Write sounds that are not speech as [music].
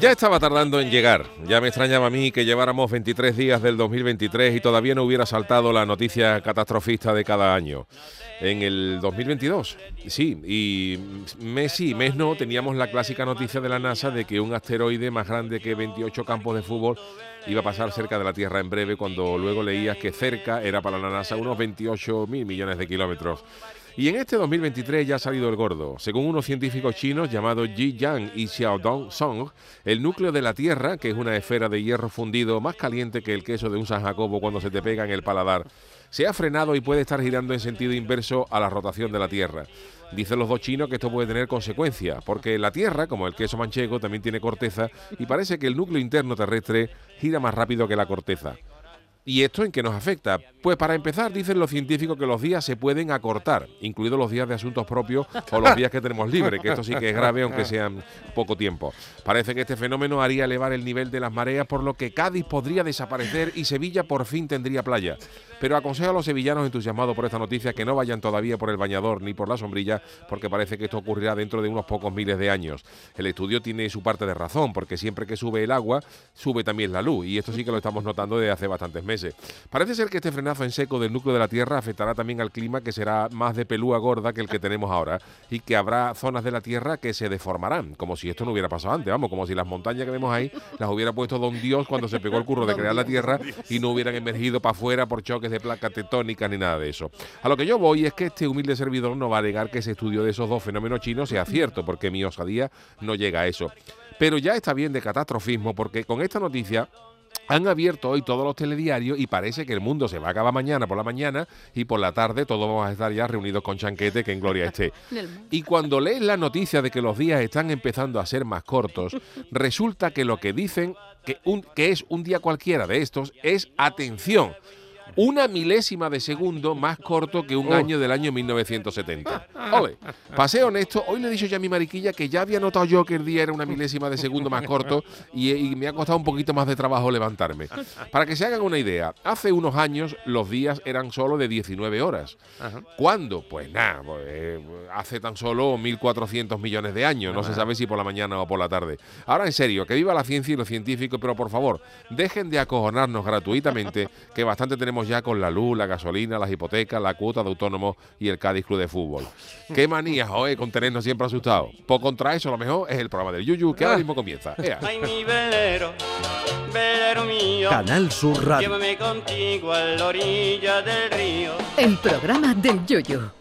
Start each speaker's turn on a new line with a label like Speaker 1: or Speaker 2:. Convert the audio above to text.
Speaker 1: Ya estaba tardando en llegar. Ya me extrañaba a mí que lleváramos 23 días del 2023 y todavía no hubiera saltado la noticia catastrofista de cada año. En el 2022, sí, y mes sí, mes no, teníamos la clásica noticia de la NASA de que un asteroide más grande que 28 campos de fútbol iba a pasar cerca de la Tierra en breve, cuando luego leías que cerca era para la NASA unos 28 mil millones de kilómetros. Y en este 2023 ya ha salido el gordo. Según unos científicos chinos llamados Ji Yang y Xiaodong Song, el núcleo de la Tierra, que es una esfera de hierro fundido más caliente que el queso de un San Jacobo cuando se te pega en el paladar, se ha frenado y puede estar girando en sentido inverso a la rotación de la Tierra. Dicen los dos chinos que esto puede tener consecuencias, porque la Tierra, como el queso manchego, también tiene corteza y parece que el núcleo interno terrestre gira más rápido que la corteza. ¿Y esto en qué nos afecta? Pues para empezar, dicen los científicos que los días se pueden acortar, incluidos los días de asuntos propios o los días que tenemos libres, que esto sí que es grave aunque sean poco tiempo. Parece que este fenómeno haría elevar el nivel de las mareas, por lo que Cádiz podría desaparecer y Sevilla por fin tendría playa. Pero aconsejo a los sevillanos entusiasmados por esta noticia que no vayan todavía por el bañador ni por la sombrilla, porque parece que esto ocurrirá dentro de unos pocos miles de años. El estudio tiene su parte de razón, porque siempre que sube el agua, sube también la luz, y esto sí que lo estamos notando desde hace bastantes meses. Parece ser que este frenazo en seco del núcleo de la Tierra afectará también al clima, que será más de pelúa gorda que el que tenemos ahora, y que habrá zonas de la Tierra que se deformarán, como si esto no hubiera pasado antes, vamos, como si las montañas que vemos ahí las hubiera puesto Don Dios cuando se pegó el curro de crear la Tierra y no hubieran emergido para afuera por choques de placas tectónicas ni nada de eso. A lo que yo voy es que este humilde servidor no va a alegar que ese estudio de esos dos fenómenos chinos sea cierto, porque mi osadía no llega a eso. Pero ya está bien de catastrofismo, porque con esta noticia han abierto hoy todos los telediarios y parece que el mundo se va a acabar mañana por la mañana y por la tarde todos vamos a estar ya reunidos con Chanquete, que en gloria esté. [laughs] Y cuando lees la noticia de que los días están empezando a ser más cortos, resulta que lo que dicen que, un, que es un día cualquiera de estos es atención una milésima de segundo más corto que un año del año 1970. Ole, pasé honesto, hoy le he dicho ya a mi mariquilla que ya había notado yo que el día era una milésima de segundo más corto y, y me ha costado un poquito más de trabajo levantarme. Para que se hagan una idea, hace unos años los días eran solo de 19 horas. ¿Cuándo? Pues nada, pues, eh, hace tan solo 1.400 millones de años, no se sabe si por la mañana o por la tarde. Ahora en serio, que viva la ciencia y los científicos, pero por favor, dejen de acojonarnos gratuitamente, que bastante tenemos ya con la luz, la gasolina, las hipotecas, la cuota de autónomos y el Cádiz Club de Fútbol. Qué manía, joder, con tenernos siempre asustados. Por contra eso, lo mejor es el programa del Yuyu, que ahora mismo comienza. Ea.
Speaker 2: Ay, mi velero, velero mío,
Speaker 3: Canal Sur Radio.
Speaker 2: llévame contigo a la orilla del río.
Speaker 4: El programa del Yoyo.